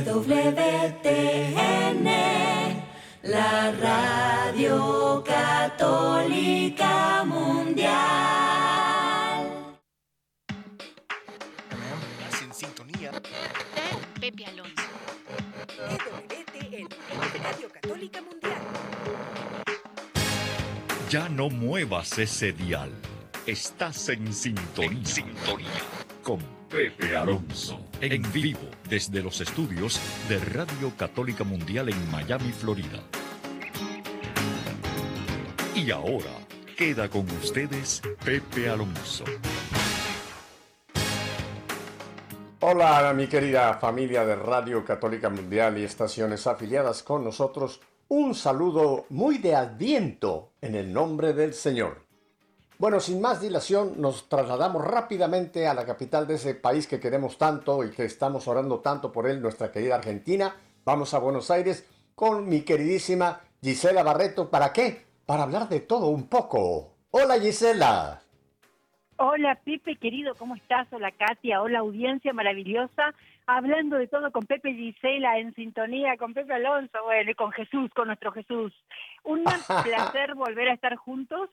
EWTN, la radio católica mundial. Estás en sintonía. Pepe Alonso. EWTN, Radio Católica Mundial. Ya no muevas ese dial. Estás en sintonía. Sintonía. Con Pepe Alonso. En vivo desde los estudios de Radio Católica Mundial en Miami, Florida. Y ahora queda con ustedes Pepe Alonso. Hola mi querida familia de Radio Católica Mundial y estaciones afiliadas con nosotros. Un saludo muy de adviento en el nombre del Señor. Bueno, sin más dilación, nos trasladamos rápidamente a la capital de ese país que queremos tanto y que estamos orando tanto por él, nuestra querida Argentina. Vamos a Buenos Aires con mi queridísima Gisela Barreto. ¿Para qué? Para hablar de todo un poco. Hola Gisela. Hola Pepe, querido, ¿cómo estás? Hola Katia, hola audiencia maravillosa. Hablando de todo con Pepe Gisela, en sintonía con Pepe Alonso, bueno, y con Jesús, con nuestro Jesús. Un placer volver a estar juntos.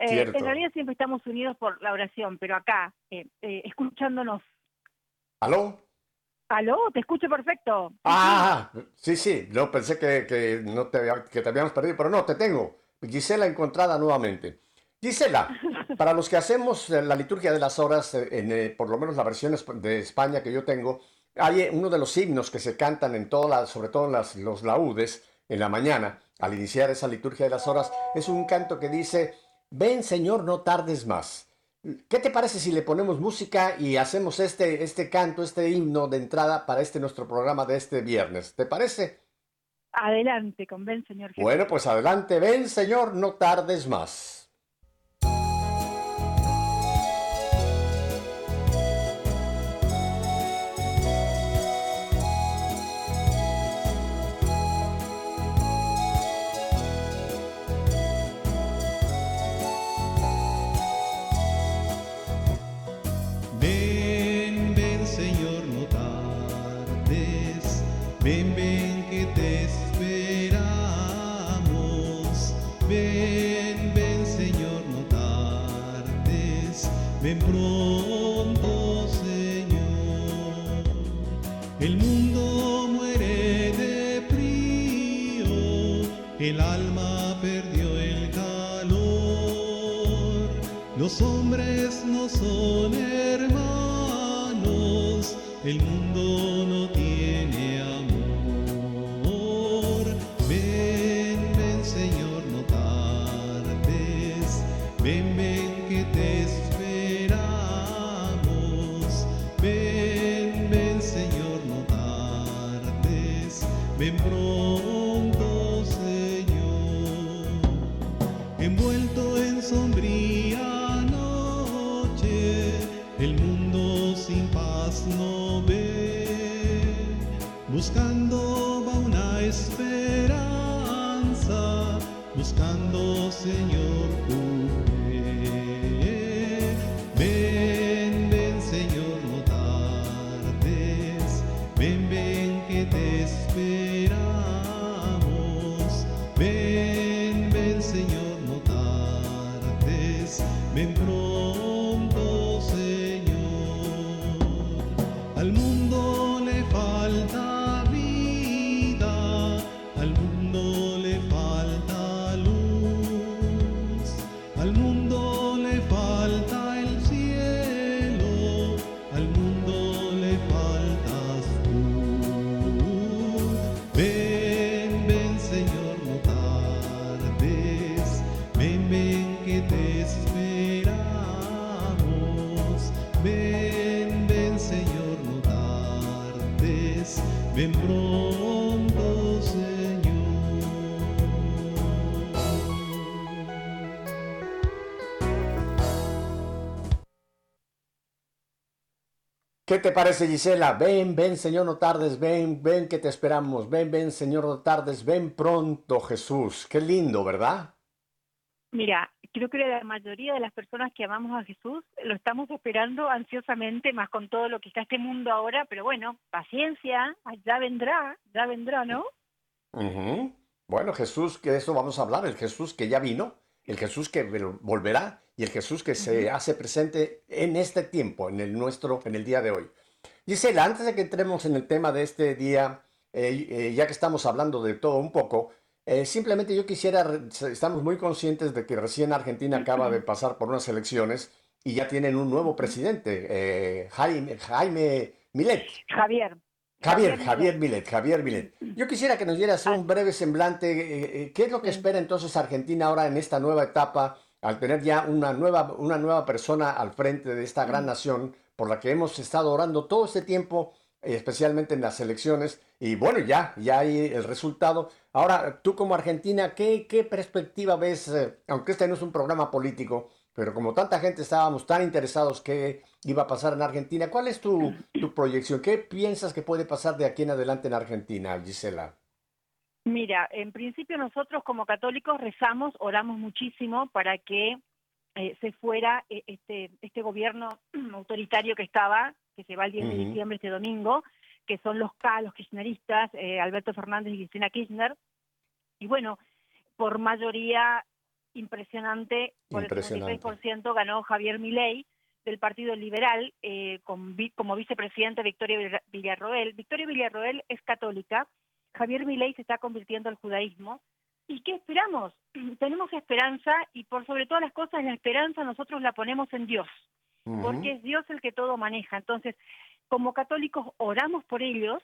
Eh, en realidad siempre estamos unidos por la oración, pero acá, eh, eh, escuchándonos. ¿Aló? ¿Aló? Te escucho perfecto. Ah, sí, sí. Yo pensé que, que no te, había- que te habíamos perdido, pero no, te tengo. Gisela encontrada nuevamente. Gisela, para los que hacemos la liturgia de las horas, en, por lo menos la versión de España que yo tengo, hay uno de los himnos que se cantan en todas sobre todo en las, los laúdes, en la mañana, al iniciar esa liturgia de las horas, es un canto que dice, ven Señor, no tardes más. ¿Qué te parece si le ponemos música y hacemos este, este canto, este himno de entrada para este nuestro programa de este viernes? ¿Te parece? Adelante, con ven, Señor Jesús. Bueno, pues adelante, ven Señor, no tardes más. El mundo no ve, buscando va una esperanza, buscando Señor te parece, Gisela? Ven, ven, Señor, no tardes, ven, ven que te esperamos, ven, ven, Señor, no tardes, ven pronto, Jesús. Qué lindo, ¿verdad? Mira, creo que la mayoría de las personas que amamos a Jesús lo estamos esperando ansiosamente, más con todo lo que está este mundo ahora, pero bueno, paciencia, ya vendrá, ya vendrá, ¿no? Bueno, Jesús, que de eso vamos a hablar, el Jesús que ya vino, el Jesús que vol- volverá y el Jesús que se hace presente en este tiempo, en el nuestro, en el día de hoy. Gisela, antes de que entremos en el tema de este día, eh, eh, ya que estamos hablando de todo un poco, eh, simplemente yo quisiera, estamos muy conscientes de que recién Argentina acaba de pasar por unas elecciones y ya tienen un nuevo presidente, Jaime, Jaime Milei. Javier. Javier, Javier Milet, Javier Milet. Yo quisiera que nos dieras un breve semblante. eh, eh, ¿Qué es lo que espera entonces Argentina ahora en esta nueva etapa, al tener ya una nueva, una nueva persona al frente de esta gran nación por la que hemos estado orando todo este tiempo, eh, especialmente en las elecciones? Y bueno, ya, ya hay el resultado. Ahora, tú como Argentina, ¿qué, qué perspectiva ves? aunque este no es un programa político, pero como tanta gente estábamos tan interesados qué iba a pasar en Argentina, ¿cuál es tu, tu proyección? ¿Qué piensas que puede pasar de aquí en adelante en Argentina, Gisela? Mira, en principio nosotros como católicos rezamos, oramos muchísimo para que eh, se fuera eh, este, este gobierno autoritario que estaba, que se va el 10 de diciembre este domingo, que son los K, los kirchneristas, eh, Alberto Fernández y Cristina Kirchner. Y bueno, por mayoría impresionante, por Impresionante. el 56% ganó Javier Milei del Partido Liberal eh, con como vicepresidente Victoria Villar- Villarroel. Victoria Villarroel es católica, Javier Milei se está convirtiendo al judaísmo. ¿Y qué esperamos? Tenemos esperanza y por sobre todas las cosas la esperanza nosotros la ponemos en Dios, porque es Dios el que todo maneja. Entonces, como católicos oramos por ellos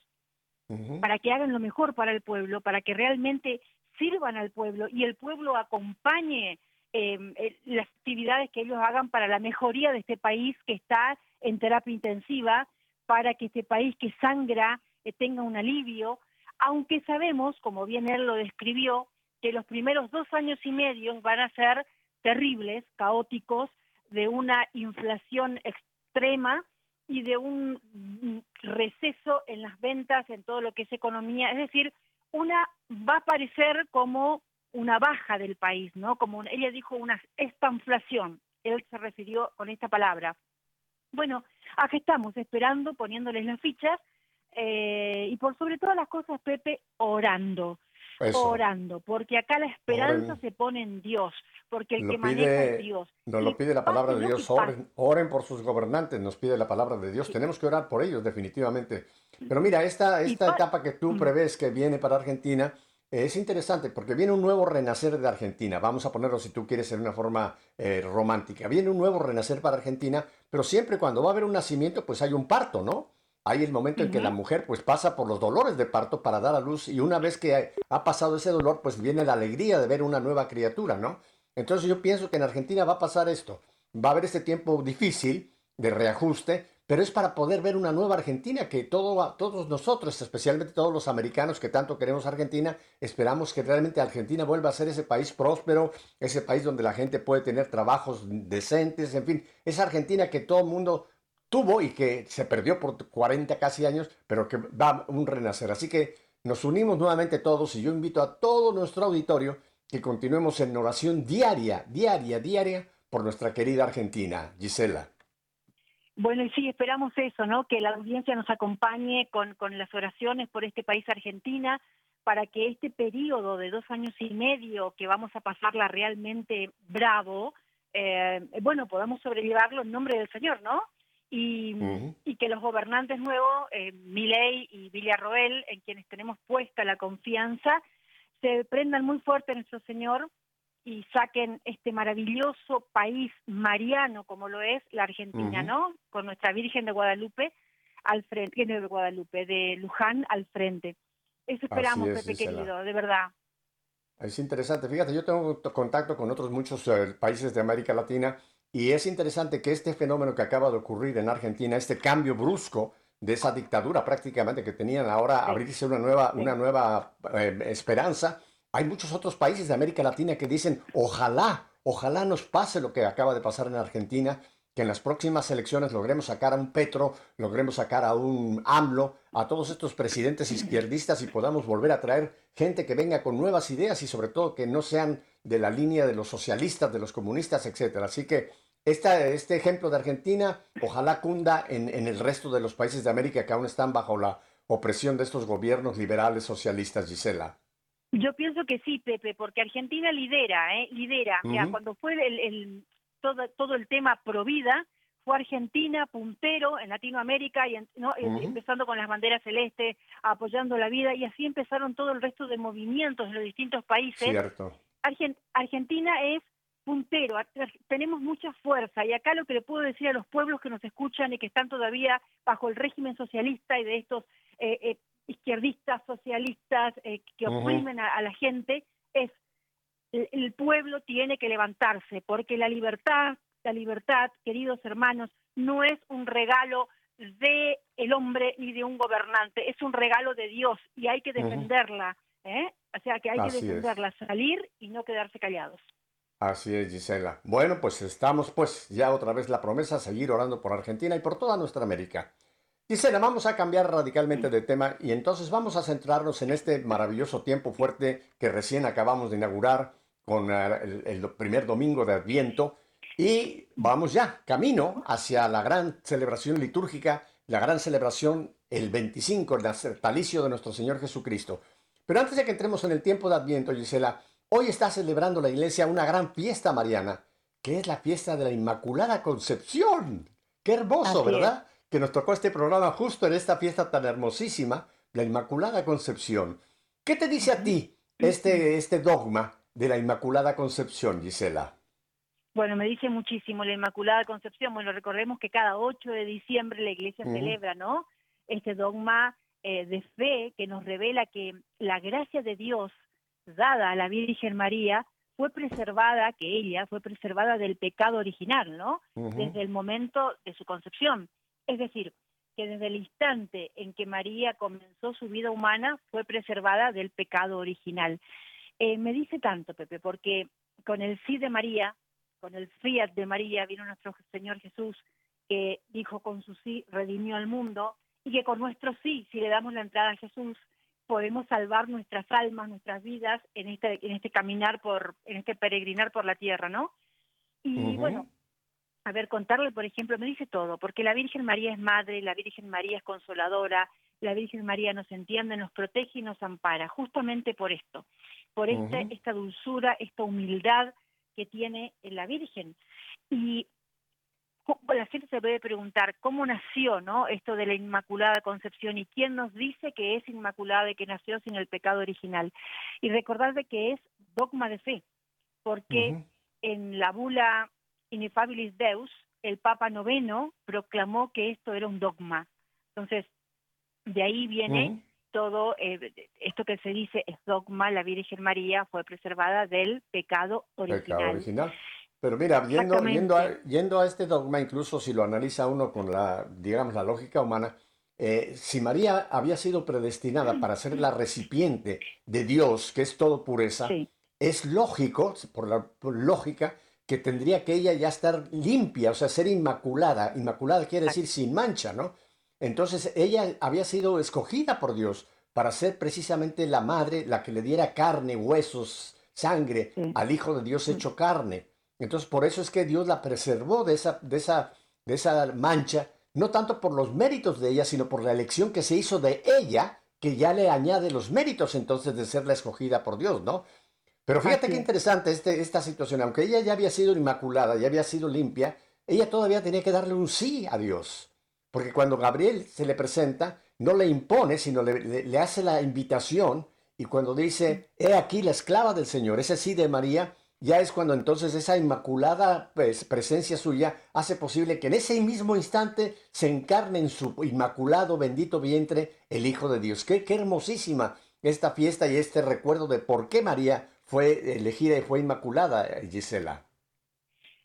para que hagan lo mejor para el pueblo, para que realmente sirvan al pueblo y el pueblo acompañe eh, eh, las actividades que ellos hagan para la mejoría de este país que está en terapia intensiva, para que este país que sangra eh, tenga un alivio, aunque sabemos, como bien él lo describió, que los primeros dos años y medio van a ser terribles, caóticos, de una inflación extrema y de un mm, receso en las ventas, en todo lo que es economía. Es decir, una va a parecer como una baja del país, ¿no? Como un- ella dijo una estanflación. Él se refirió con esta palabra. Bueno, aquí estamos esperando, poniéndoles las fichas eh, y por sobre todas las cosas, Pepe, orando Eso. orando, porque acá la esperanza Oren. se pone en Dios, porque el Lo que maneja pide- es Dios. Nos lo pide la palabra de Dios, oren, oren por sus gobernantes, nos pide la palabra de Dios, tenemos que orar por ellos definitivamente. Pero mira, esta, esta pa- etapa que tú Mm. prevés que viene para Argentina es interesante porque viene un nuevo renacer de Argentina, vamos a ponerlo si tú quieres en una forma eh, romántica, viene un nuevo renacer para Argentina, pero siempre cuando va a haber un nacimiento pues hay un parto, ¿no? Hay el momento en que la mujer pues pasa por los dolores de parto para dar a luz y una vez que ha pasado ese dolor pues viene la alegría de ver una nueva criatura, ¿no? Entonces yo pienso que en Argentina va a pasar esto. Va a haber este tiempo difícil de reajuste, pero es para poder ver una nueva Argentina que todo, todos nosotros, especialmente todos los americanos que tanto queremos Argentina, esperamos que realmente Argentina vuelva a ser ese país próspero, ese país donde la gente puede tener trabajos decentes, en fin, esa Argentina que todo el mundo tuvo y que se perdió por 40 casi años, pero que va a un renacer. Así que nos unimos nuevamente todos y yo invito a todo nuestro auditorio que continuemos en oración diaria, diaria, diaria por nuestra querida Argentina. Gisela. Bueno, y sí, esperamos eso, ¿no? Que la audiencia nos acompañe con, con las oraciones por este país Argentina, para que este periodo de dos años y medio que vamos a pasarla realmente bravo, eh, bueno, podamos sobrellevarlo en nombre del Señor, ¿no? Y, y que los gobernantes nuevos, eh, Milei y Villarroel, en quienes tenemos puesta la confianza, se prendan muy fuerte en nuestro Señor y saquen este maravilloso país mariano como lo es la Argentina, Ujú. ¿no? Con nuestra Virgen de Guadalupe al frente, de Guadalupe, de Luján al frente. Eso esperamos, es, Pepe querido, de verdad. Es interesante. Fíjate, yo tengo contacto con otros muchos eh, países de América Latina y es interesante que este fenómeno que acaba de ocurrir en Argentina, este cambio brusco de esa dictadura prácticamente que tenían ahora Sí. abrirse una nueva, Sí. una nueva eh, esperanza, hay muchos otros países de América Latina que dicen, ojalá, ojalá nos pase lo que acaba de pasar en Argentina que en las próximas elecciones logremos sacar a un Petro, logremos sacar a un AMLO, a todos estos presidentes izquierdistas y podamos volver a traer gente que venga con nuevas ideas y sobre todo que no sean de la línea de los socialistas, de los comunistas, etcétera. Así que este ejemplo de Argentina ojalá cunda en, en el resto de los países de América que aún están bajo la opresión de estos gobiernos liberales socialistas, Gisela. Yo pienso que sí, Pepe, porque Argentina lidera, ¿eh? lidera. Mira, cuando fue el, el- todo, todo el tema pro vida, fue Argentina puntero en Latinoamérica, y en- ¿no? Eh, empezando con las banderas celestes, apoyando la vida, y así empezaron todo el resto de movimientos en los distintos países. Cierto. Argen- Argentina es puntero, tenemos mucha fuerza y acá lo que le puedo decir a los pueblos que nos escuchan y que están todavía bajo el régimen socialista y de estos eh, eh, izquierdistas, socialistas eh, que oprimen a, a la gente es el, el pueblo tiene que levantarse porque la libertad, la libertad, queridos hermanos, no es un regalo de el hombre ni de un gobernante, es un regalo de Dios y hay que defenderla, ¿eh? O sea que hay Así que es. defenderla, salir y no quedarse callados. Así es, Gisela. Bueno, pues estamos pues ya otra vez la promesa, seguir orando por Argentina y por toda nuestra América. Gisela, vamos a cambiar radicalmente de tema y entonces vamos a centrarnos en este maravilloso tiempo fuerte que recién acabamos de inaugurar con eh, el, el primer domingo de Adviento y vamos ya, camino hacia la gran celebración litúrgica, la gran celebración el 25, el natalicio de nuestro Señor Jesucristo. Pero antes de que entremos en el tiempo de Adviento, Gisela, hoy está celebrando la iglesia una gran fiesta mariana, que es la fiesta de la Inmaculada Concepción. Qué hermoso, Así ¿verdad? Que nos tocó este programa justo en esta fiesta tan hermosísima, la Inmaculada Concepción. ¿Qué te dice a ti este, este dogma de la Inmaculada Concepción, Gisela? Bueno, me dice muchísimo la Inmaculada Concepción. Bueno, recordemos que cada 8 de diciembre la Iglesia celebra, ¿no? Este dogma eh, de fe que nos revela que la gracia de Dios dada a la Virgen María fue preservada, que ella fue preservada del pecado original, ¿no? Desde el momento de su concepción. Es decir, que desde el instante en que María comenzó su vida humana fue preservada del pecado original. Eh, me dice tanto, Pepe, porque con el sí de María, con el fiat de María, vino nuestro Señor Jesús, que dijo con su sí redimió al mundo, y que con nuestro sí, si le damos la entrada a Jesús, podemos salvar nuestras almas, nuestras vidas en este, en este caminar por, en este peregrinar por la tierra, ¿no? Y bueno, a ver, contarle, por ejemplo, me dice todo, porque la Virgen María es madre, la Virgen María es consoladora, la Virgen María nos entiende, nos protege y nos ampara, justamente por esto, por este, Ujú. esta dulzura, esta humildad que tiene la Virgen. Y la gente se puede preguntar cómo nació ¿no? esto de la Inmaculada Concepción y quién nos dice que es Inmaculada y que nació sin el pecado original. Y recordar de que es dogma de fe, porque en la bula Ineffabilis Deus, el Papa Noveno proclamó que esto era un dogma. Entonces, de ahí viene todo eh, esto que se dice es dogma, la Virgen María fue preservada del pecado original. Pecado original. Pero mira, yendo, yendo, a, yendo a este dogma, incluso si lo analiza uno con la, digamos, la lógica humana, eh, si María había sido predestinada para ser la recipiente de Dios, que es todo pureza, Sí. es lógico, por la por lógica, que tendría que ella ya estar limpia, o sea, ser inmaculada. Inmaculada quiere decir sin mancha, ¿no? Entonces ella había sido escogida por Dios para ser precisamente la madre, la que le diera carne, huesos, sangre al Hijo de Dios hecho carne. Entonces por eso es que Dios la preservó de esa, de esa, de esa mancha, no tanto por los méritos de ella, sino por la elección que se hizo de ella, que ya le añade los méritos entonces de ser la escogida por Dios, ¿no? Pero fíjate Así qué es. interesante este, esta situación. Aunque ella ya había sido inmaculada, ya había sido limpia, ella todavía tenía que darle un sí a Dios. Porque cuando Gabriel se le presenta, no le impone, sino le, le- le hace la invitación. Y cuando dice, he aquí la esclava del Señor, ese sí de María, ya es cuando entonces esa inmaculada pues, presencia suya hace posible que en ese mismo instante se encarne en su inmaculado, bendito vientre el Hijo de Dios. Qué, qué hermosísima esta fiesta y este recuerdo de por qué María fue elegida y fue inmaculada, Gisela.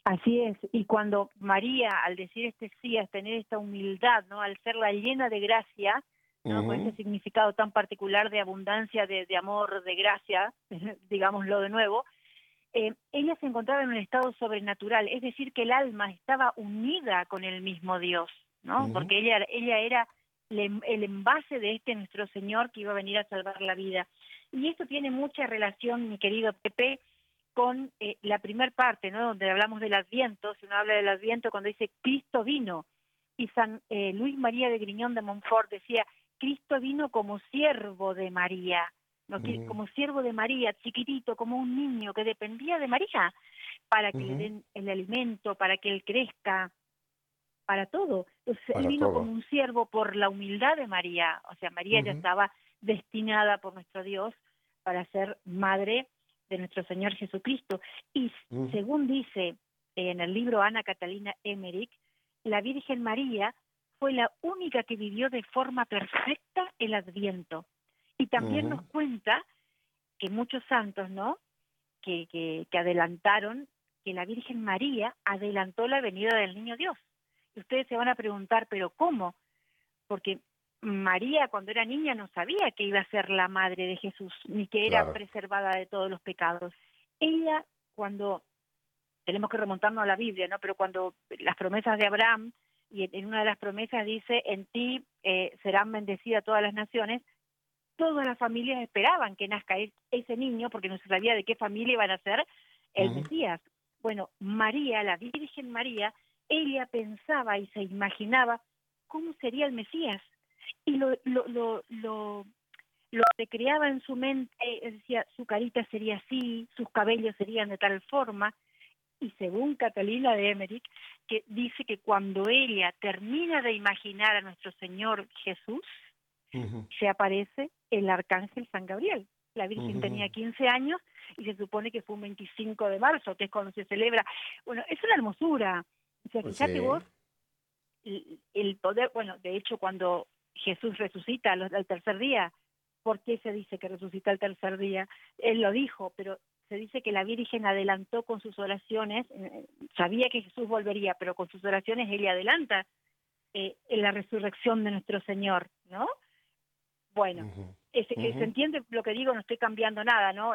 Así es, y cuando María, al decir este sí, al tener esta humildad, ¿no? al ser la llena de gracia, ¿no? con ese significado tan particular de abundancia, de, de amor, de gracia, digámoslo de nuevo, eh, ella se encontraba en un estado sobrenatural, es decir, que el alma estaba unida con el mismo Dios, ¿no? Porque ella, ella era el, el envase de este nuestro Señor que iba a venir a salvar la vida. Y esto tiene mucha relación, mi querido Pepe, con eh, la primer parte, ¿no? Donde hablamos del Adviento, si uno habla del Adviento cuando dice Cristo vino. Y San eh, Luis María de Griñón de Montfort decía, Cristo vino como siervo de María, ¿no? Como siervo de María, chiquitito, como un niño que dependía de María para que le den el alimento, para que él crezca, para todo. Entonces Para él vino todo. como un siervo por la humildad de María, o sea, María ya estaba destinada por nuestro Dios para ser madre de nuestro Señor Jesucristo. Y Ujú. según dice en el libro Ana Catalina Emmerich, la Virgen María fue la única que vivió de forma perfecta el Adviento. Y también nos cuenta que muchos santos, ¿no? Que, que, que adelantaron, que la Virgen María adelantó la venida del Niño Dios. Y ustedes se van a preguntar, ¿pero cómo? Porque María cuando era niña no sabía que iba a ser la madre de Jesús, ni que era Claro. preservada de todos los pecados. Ella, cuando, tenemos que remontarnos a la Biblia, ¿no? Pero cuando las promesas de Abraham, y en- una de las promesas dice, en ti eh, serán bendecidas todas las naciones, todas las familias esperaban que nazca es- ese niño porque no se sabía de qué familia iban a ser el. Mesías. Bueno, María, la Virgen María, ella pensaba y se imaginaba cómo sería el Mesías y lo, lo, lo, lo, lo recreaba en su mente, decía, su carita sería así, sus cabellos serían de tal forma, y según Catalina de Emmerich, que dice que cuando ella termina de imaginar a nuestro Señor Jesús, se aparece el arcángel San Gabriel. La Virgen tenía 15 años y se supone que fue un 25 de marzo, que es cuando se celebra. Bueno, es una hermosura. O sea, Pues fíjate sí. vos, el poder, bueno, de hecho cuando Jesús resucita al, tercer día, ¿por qué se dice que resucita al tercer día? Él lo dijo, pero se dice que la Virgen adelantó con sus oraciones, eh, sabía que Jesús volvería, pero con sus oraciones ella adelanta eh, en la resurrección de nuestro Señor, ¿no? Bueno, es- es-. ¿se entiende lo que digo? No estoy cambiando nada, ¿no?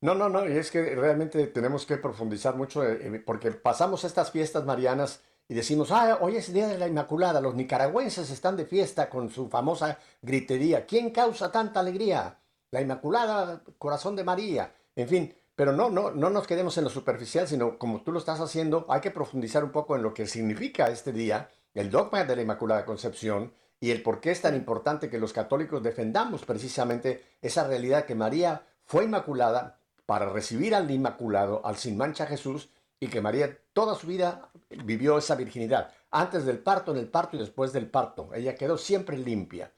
No, no, no, y es que realmente tenemos que profundizar mucho eh, eh, porque pasamos estas fiestas marianas y decimos, ah, hoy es Día de la Inmaculada, los nicaragüenses están de fiesta con su famosa gritería. ¿Quién causa tanta alegría? La Inmaculada, Corazón de María, en fin, pero no, no, no nos quedemos en lo superficial, sino como tú lo estás haciendo, hay que profundizar un poco en lo que significa este día, el dogma de la Inmaculada Concepción y el por qué es tan importante que los católicos defendamos precisamente esa realidad que María fue inmaculada para recibir al Inmaculado, al sin mancha Jesús, y que María toda su vida vivió esa virginidad, antes del parto, en el parto y después del parto. Ella quedó siempre limpia.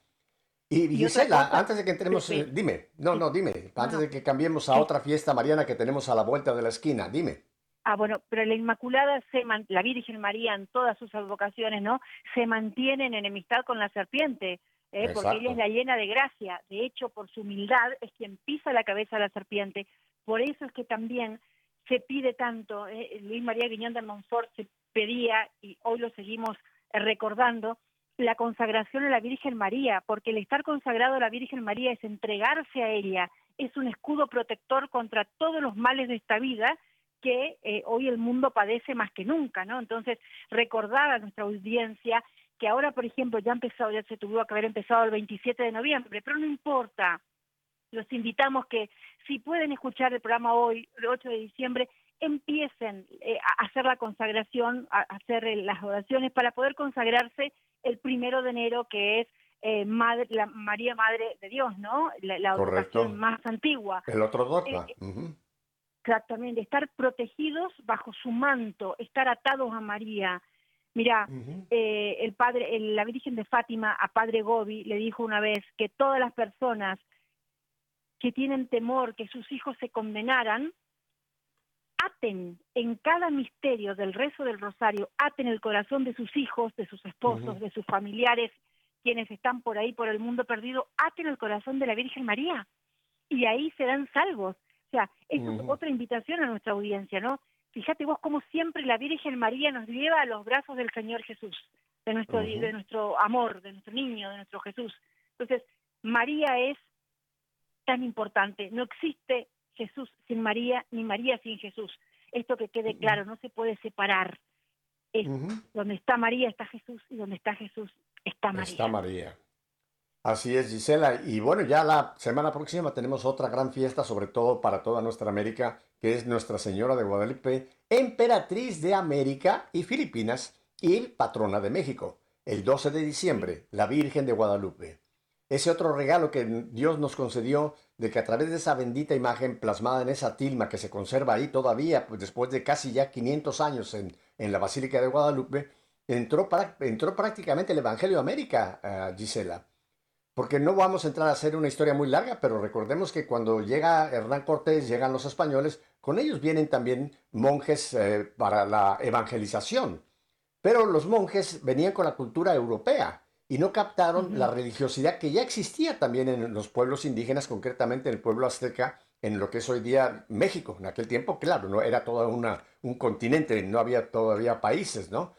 Y Y Gisela, antes de que entremos, Pepe. eh, dime, no, no, dime, antes no. de que cambiemos a Sí. otra fiesta mariana que tenemos a la vuelta de la esquina, dime. Ah, bueno, pero la Inmaculada, se man- la Virgen María en todas sus advocaciones, ¿no? Se mantiene en enemistad con la serpiente, ¿eh? porque ella es la llena de gracia. De hecho, por su humildad es quien pisa la cabeza a la serpiente. Por eso es que también se pide tanto, ¿eh? Luis María Guiñón de Montfort se pedía, y hoy lo seguimos eh, recordando, la consagración a la Virgen María, porque el estar consagrado a la Virgen María es entregarse a ella, es un escudo protector contra todos los males de esta vida que eh, hoy el mundo padece más que nunca, ¿no? Entonces, recordar a nuestra audiencia que ahora, por ejemplo, ya empezó, ya se tuvo que haber empezado el 27 de noviembre, pero no importa. Los invitamos que si pueden escuchar el programa hoy, el 8 de diciembre, empiecen eh, a hacer la consagración, a hacer eh, las oraciones para poder consagrarse el primero de enero, que es eh, madre, la María Madre de Dios, ¿no? La, la Correcto. más antigua. El otro dogma. Eh, Ujú. Exactamente, estar protegidos bajo su manto, estar atados a María. Mira, Ujú. eh, el padre, el- la Virgen de Fátima a Padre Gobi le dijo una vez que todas las personas que tienen temor que sus hijos se condenaran, aten en cada misterio del rezo del rosario, aten el corazón de sus hijos, de sus esposos, de sus familiares, quienes están por ahí por el mundo perdido, aten el corazón de la Virgen María y ahí serán salvos. O sea, es otra invitación a nuestra audiencia, ¿no? Fíjate vos cómo siempre la Virgen María nos lleva a los brazos del Señor Jesús, de nuestro, de nuestro amor, de nuestro niño, de nuestro Jesús. Entonces, María es tan importante. No existe Jesús sin María, ni María sin Jesús. Esto que quede claro, no se puede separar. Es donde está María está Jesús y donde está Jesús está María. Está María. Así es, Gisela. Y bueno, ya la semana próxima tenemos otra gran fiesta, sobre todo para toda nuestra América, que es Nuestra Señora de Guadalupe, emperatriz de América y Filipinas y patrona de México. El 12 de diciembre, la Virgen de Guadalupe. Ese otro regalo que Dios nos concedió de que a través de esa bendita imagen plasmada en esa tilma que se conserva ahí todavía, pues después de casi ya 500 años en, en la Basílica de Guadalupe, entró, pra- entró prácticamente el Evangelio a América, ah, Gisela. Porque no vamos a entrar a hacer una historia muy larga, pero recordemos que cuando llega Hernán Cortés, llegan los españoles, con ellos vienen también monjes eh, para la evangelización. Pero los monjes venían con la cultura europea y no captaron la religiosidad que ya existía también en los pueblos indígenas, concretamente en el pueblo azteca, en lo que es hoy día México. En aquel tiempo, claro, no era todo una, un continente, no había todavía países, ¿no?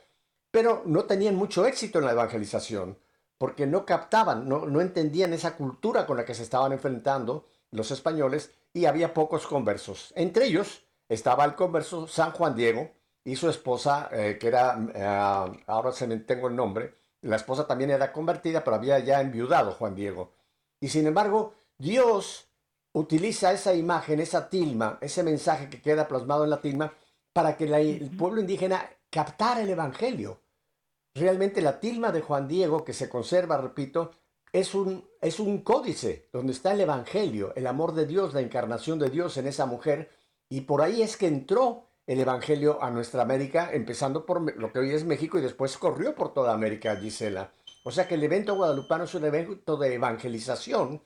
Pero no tenían mucho éxito en la evangelización porque no captaban, no, no entendían esa cultura con la que se estaban enfrentando los españoles y había pocos conversos. Entre ellos estaba el converso San Juan Diego y su esposa, eh, que era, eh, ahora se me tengo el nombre, la esposa también era convertida, pero había ya enviudado Juan Diego. Y sin embargo, Dios utiliza esa imagen, esa tilma, ese mensaje que queda plasmado en la tilma, para que la- el pueblo indígena captara el Evangelio. Realmente la tilma de Juan Diego, que se conserva, repito, es un, es un códice donde está el Evangelio, el amor de Dios, la encarnación de Dios en esa mujer, y por ahí es que entró el Evangelio a nuestra América, empezando por lo que hoy es México y después corrió por toda América, Gisela. O sea que el evento guadalupano es un evento de evangelización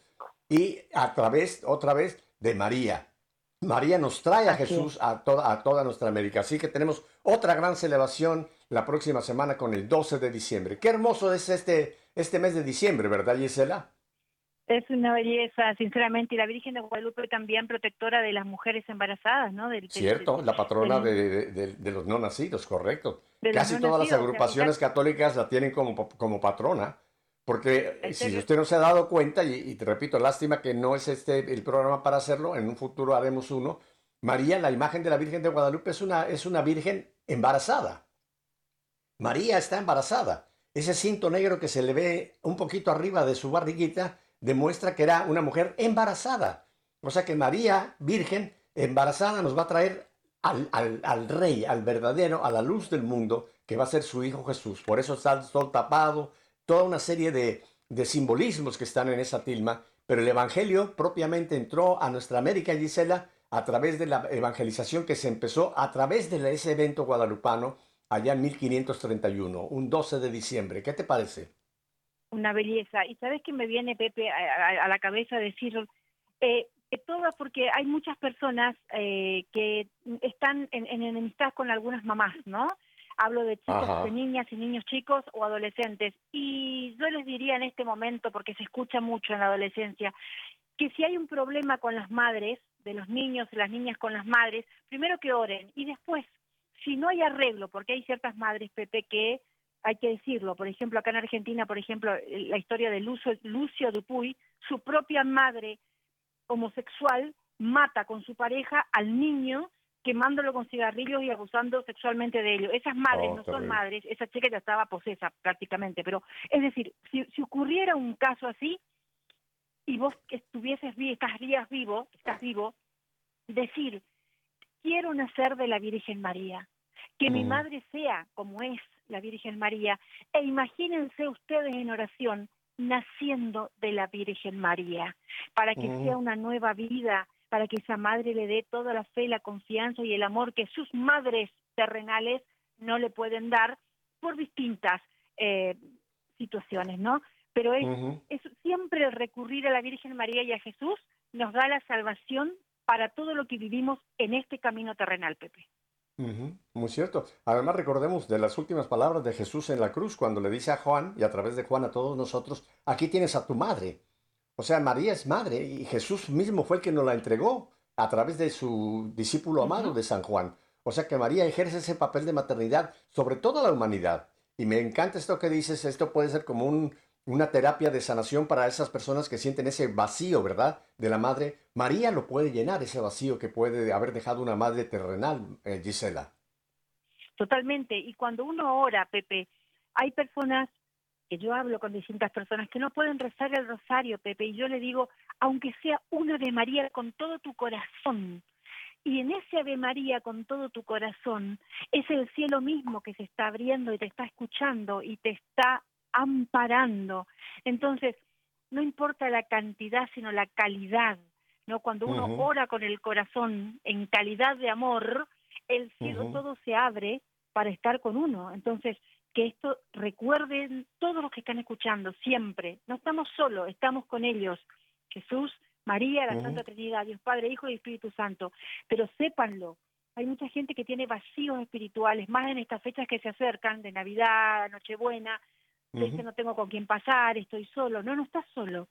y a través, otra vez, de María. María nos trae a. Jesús a toda, a toda nuestra América. Así que tenemos otra gran celebración la próxima semana con el 12 de diciembre. Qué hermoso es este, este mes de diciembre, ¿verdad, Gisela? Es una belleza, sinceramente, y la Virgen de Guadalupe también protectora de las mujeres embarazadas, ¿no? Del, Cierto, del- la patrona del- de, de- de los no nacidos, correcto. Casi todas las nacidos, o sea, agrupaciones católicas la tienen como, como patrona, porque ¿En si serio? usted no se ha dado cuenta, y, y te repito, lástima que no es este el programa para hacerlo, en un futuro haremos uno, María, la imagen de la Virgen de Guadalupe es una, es una virgen embarazada. María está embarazada. Ese cinto negro que se le ve un poquito arriba de su barriguita demuestra que era una mujer embarazada. O sea que María, virgen, embarazada, nos va a traer al, al- al rey, al verdadero, a la luz del mundo, que va a ser su hijo Jesús. Por eso está el sol tapado, toda una serie de, de simbolismos que están en esa tilma. Pero el Evangelio propiamente entró a nuestra América, Gisela, a través de la evangelización que se empezó a través de ese evento guadalupano allá en 1531, un 12 de diciembre. ¿Qué te parece? Una belleza. Y sabes que me viene, Pepe, a, a- a la cabeza decir eh, que todas, porque hay muchas personas eh, que están en, en enemistad con algunas mamás, ¿no? Hablo de chicos, Ajá. de niñas y niños chicos o adolescentes. Y yo les diría en este momento, porque se escucha mucho en la adolescencia, que si hay un problema con las madres, de los niños y las niñas con las madres, primero que oren y después, si no hay arreglo, porque hay ciertas madres, Pepe, que hay que decirlo, por ejemplo, acá en Argentina, por ejemplo, la historia de Lucio, Lucio Dupuy, su propia madre homosexual mata con su pareja al niño quemándolo con cigarrillos y abusando sexualmente de ello. Esas madres Oh, no son madres, esa chica ya estaba posesa prácticamente, pero es decir, si, si ocurriera un caso así y vos estuvieses vi- estarías vivo, estás vivo, decir, quiero nacer de la Virgen María, que mi Mm. madre sea como es la Virgen María, e imagínense ustedes en oración naciendo de la Virgen María, para que sea una nueva vida, para que esa madre le dé toda la fe, la confianza y el amor que sus madres terrenales no le pueden dar por distintas eh, situaciones, ¿no? Pero es, es siempre recurrir a la Virgen María y a Jesús nos da la salvación para todo lo que vivimos en este camino terrenal, Pepe. Muy cierto. Además, recordemos de las últimas palabras de Jesús en la cruz, cuando le dice a Juan, y a través de Juan a todos nosotros, aquí tienes a tu madre. O sea, María es madre, y Jesús mismo fue el que nos la entregó a través de su discípulo amado de San Juan. O sea que María ejerce ese papel de maternidad sobre toda la humanidad. Y me encanta esto que dices, esto puede ser como un, una terapia de sanación para esas personas que sienten ese vacío, ¿verdad? De la madre. María lo puede llenar, ese vacío que puede haber dejado una madre terrenal, eh, Gisela. Totalmente. Y cuando uno ora, Pepe, hay personas que yo hablo con distintas personas que no pueden rezar el rosario, Pepe, y yo le digo, aunque sea una de María con todo tu corazón, y en ese Ave María con todo tu corazón es el cielo mismo que se está abriendo y te está escuchando y te está amparando. Entonces, no importa la cantidad, sino la calidad. ¿no? Cuando uno ora con el corazón en calidad de amor, el cielo todo se abre para estar con uno. Entonces, que esto recuerden todos los que están escuchando siempre. No estamos solos, estamos con ellos. Jesús, María, la Ujú. Santa Trinidad, Dios Padre, Hijo y Espíritu Santo. Pero sépanlo, hay mucha gente que tiene vacíos espirituales, más en estas fechas que se acercan, de Navidad, Nochebuena, dice no tengo con quién pasar, estoy solo. No, no estás solo.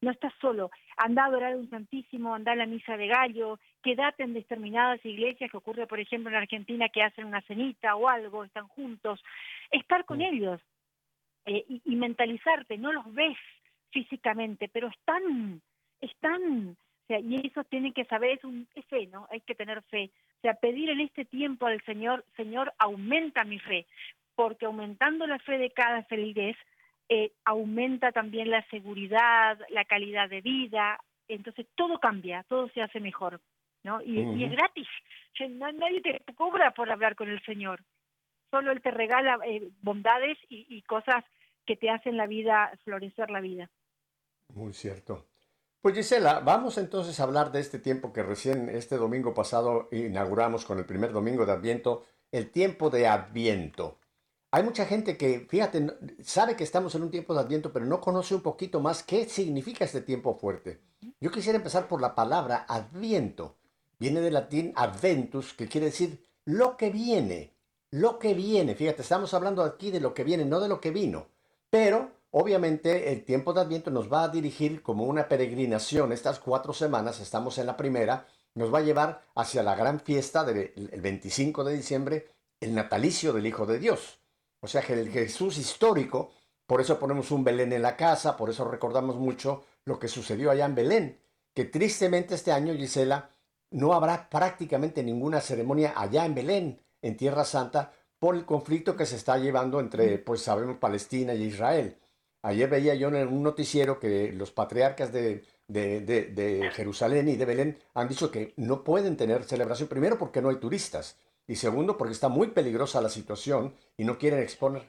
No estás solo. Anda a adorar a un santísimo, anda a la misa de gallo, quédate en determinadas iglesias, que ocurre, por ejemplo, en Argentina, que hacen una cenita o algo, están juntos. Estar con ellos eh, y, y mentalizarte, no los ves físicamente, pero están, están. O sea, y eso tienen que saber, es, un, es fe, ¿no? Hay que tener fe. O sea, pedir en este tiempo al Señor, Señor, aumenta mi fe, porque aumentando la fe de cada feliz eh, aumenta también la seguridad, la calidad de vida, entonces todo cambia, todo se hace mejor, ¿no? Y, y es gratis, nadie te cobra por hablar con el Señor, solo Él te regala eh, bondades y, y cosas que te hacen la vida, florecer la vida. Muy cierto. Pues Gisela, vamos entonces a hablar de este tiempo que recién este domingo pasado inauguramos con el primer domingo de Adviento, el tiempo de Adviento. Hay mucha gente que, fíjate, sabe que estamos en un tiempo de Adviento, pero no conoce un poquito más qué significa este tiempo fuerte. Yo quisiera empezar por la palabra Adviento. Viene del latín adventus, que quiere decir lo que viene, lo que viene. Fíjate, estamos hablando aquí de lo que viene, no de lo que vino. Pero obviamente el tiempo de Adviento nos va a dirigir como una peregrinación. Estas cuatro semanas, estamos en la primera, nos va a llevar hacia la gran fiesta del el 25 de diciembre, el natalicio del Hijo de Dios. O sea que el Jesús histórico, por eso ponemos un Belén en la casa, por eso recordamos mucho lo que sucedió allá en Belén, que tristemente este año, Gisela, no habrá prácticamente ninguna ceremonia allá en Belén, en Tierra Santa, por el conflicto que se está llevando entre, pues sabemos, Palestina y Israel. Ayer veía yo en un noticiero que los patriarcas de, de, de- de Jerusalén y de Belén han dicho que no pueden tener celebración, primero porque no hay turistas, y segundo porque está muy peligrosa la situación y no quieren exponer,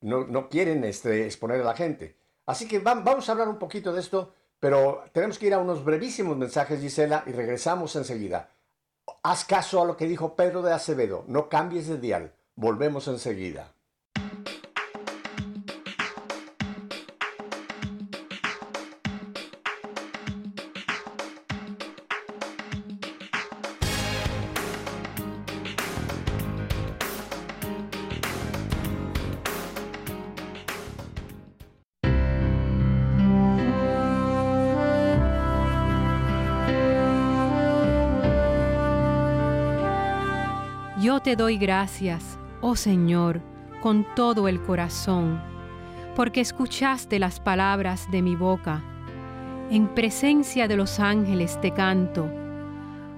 no, no quieren este, exponer a la gente. Así que vam- vamos a hablar un poquito de esto, pero tenemos que ir a unos brevísimos mensajes, Gisela, y regresamos enseguida. Haz caso a lo que dijo Pedro de Acevedo, no cambies de dial, volvemos enseguida. Te doy gracias, oh Señor, con todo el corazón, porque escuchaste las palabras de mi boca. En presencia de los ángeles te canto,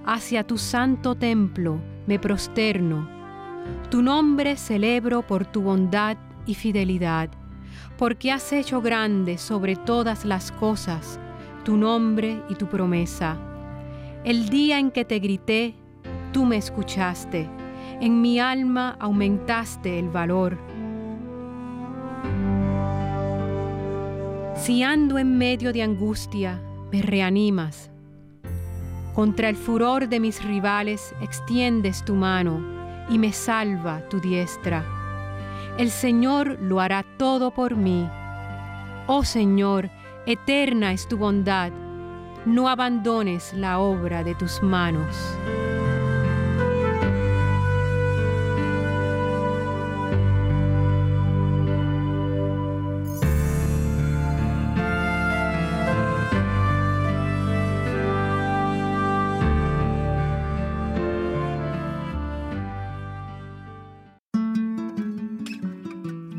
hacia tu santo templo me prosterno. Tu nombre celebro por tu bondad y fidelidad, porque has hecho grande sobre todas las cosas tu nombre y tu promesa. El día en que te grité, tú me escuchaste en mi alma aumentaste el valor. Si ando en medio de angustia, me reanimas. Contra el furor de mis rivales extiendes tu mano y me salva tu diestra. El Señor lo hará todo por mí. Oh Señor, eterna es tu bondad. No abandones la obra de tus manos.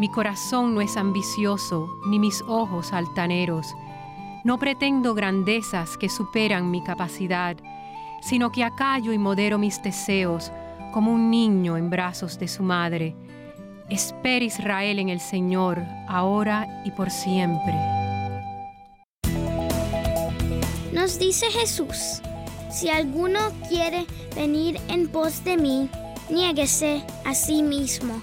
Mi corazón no es ambicioso, ni mis ojos altaneros. No pretendo grandezas que superan mi capacidad, sino que acallo y modero mis deseos como un niño en brazos de su madre. Espera Israel en el Señor, ahora y por siempre. Nos dice Jesús, si alguno quiere venir en pos de mí, niéguese a sí mismo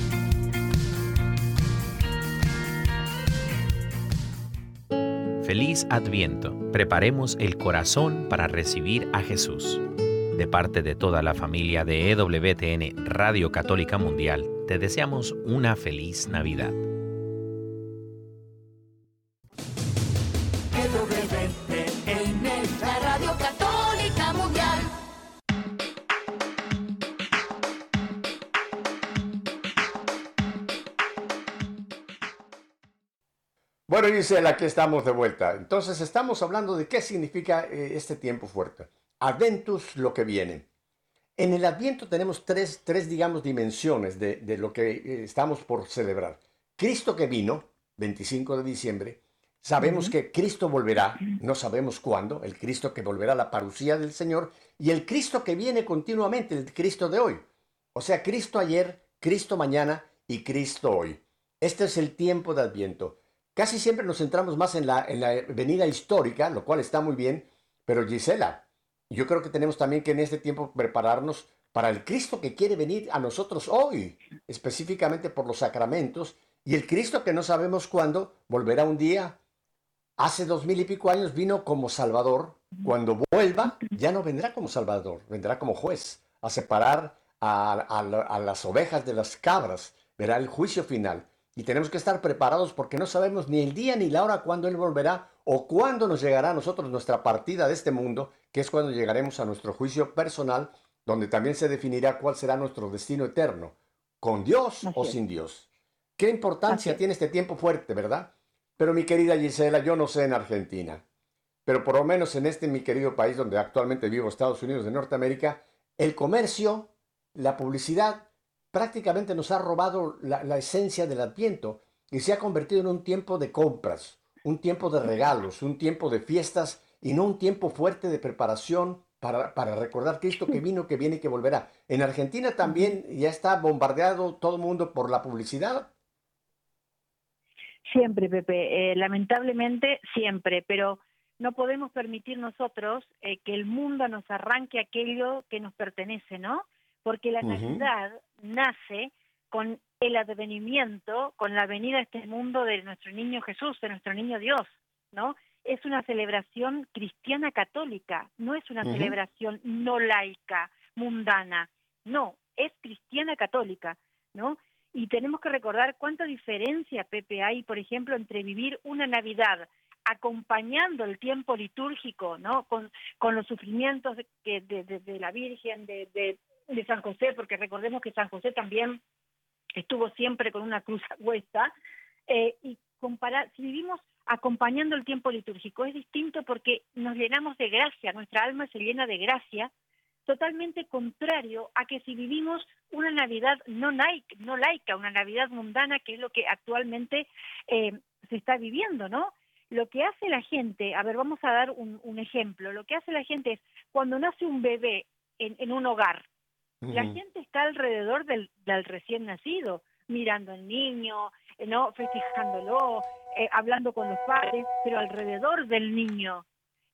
Feliz Adviento. Preparemos el corazón para recibir a Jesús. De parte de toda la familia de EWTN Radio Católica Mundial, te deseamos una feliz Navidad. Bueno, Gisela, aquí estamos de vuelta. Entonces, estamos hablando de qué significa eh, este tiempo fuerte. Adventus, lo que viene. En el Adviento tenemos tres, tres digamos, dimensiones de, de lo que eh, estamos por celebrar. Cristo que vino, 25 de diciembre. Sabemos que Cristo volverá, no sabemos cuándo, el Cristo que volverá a la parucía del Señor y el Cristo que viene continuamente, el Cristo de hoy. O sea, Cristo ayer, Cristo mañana y Cristo hoy. Este es el tiempo de Adviento. Casi siempre nos centramos más en la, en la venida histórica, lo cual está muy bien, pero Gisela, yo creo que tenemos también que en este tiempo prepararnos para el Cristo que quiere venir a nosotros hoy, específicamente por los sacramentos, y el Cristo que no sabemos cuándo volverá un día. Hace dos mil y pico años vino como Salvador. Cuando vuelva, ya no vendrá como Salvador, vendrá como juez a separar a las ovejas de las cabras. Verá el juicio final. Y tenemos que estar preparados porque no sabemos ni el día ni la hora cuándo Él volverá o cuándo nos llegará a nosotros nuestra partida de este mundo, que es cuando llegaremos a nuestro juicio personal, donde también se definirá cuál será nuestro destino eterno, con Dios o sin Dios. Qué importancia tiene este tiempo fuerte, ¿verdad? Pero mi querida Gisela, yo no sé en Argentina, pero por lo menos en este mi querido país donde actualmente vivo, Estados Unidos de Norteamérica, el comercio, la publicidad, prácticamente nos ha robado la, esencia del adviento y se ha convertido en un tiempo de compras, un tiempo de regalos, un tiempo de fiestas y no un tiempo fuerte de preparación para, para recordar Cristo que vino, que viene y que volverá. En Argentina también ya está bombardeado todo el mundo por la publicidad. Siempre, Pepe, eh, lamentablemente siempre, pero no podemos permitir nosotros eh, que el mundo nos arranque aquello que nos pertenece, ¿no? porque la Navidad nace con el advenimiento, con la venida a este mundo de nuestro niño Jesús, de nuestro niño Dios, ¿no? Es una celebración cristiana católica, no es una celebración no laica, mundana, no, es cristiana católica, ¿no? Y tenemos que recordar cuánta diferencia, Pepe, hay, por ejemplo, entre vivir una Navidad acompañando el tiempo litúrgico, ¿no? Con, con los sufrimientos de, de, de la Virgen, de, de San José, porque recordemos que San José también estuvo siempre con una cruz a eh, y comparar, si vivimos acompañando el tiempo litúrgico, es distinto porque nos llenamos de gracia, nuestra alma se llena de gracia, totalmente contrario a que si vivimos una Navidad no, laica, no laica, una Navidad mundana, que es lo que actualmente eh, se está viviendo, ¿no? Lo que hace la gente, a ver, vamos a dar un, ejemplo, lo que hace la gente es cuando nace un bebé en un hogar, la gente está alrededor del, recién nacido, mirando al niño, eh, no festejándolo, eh, hablando con los padres, pero alrededor del niño.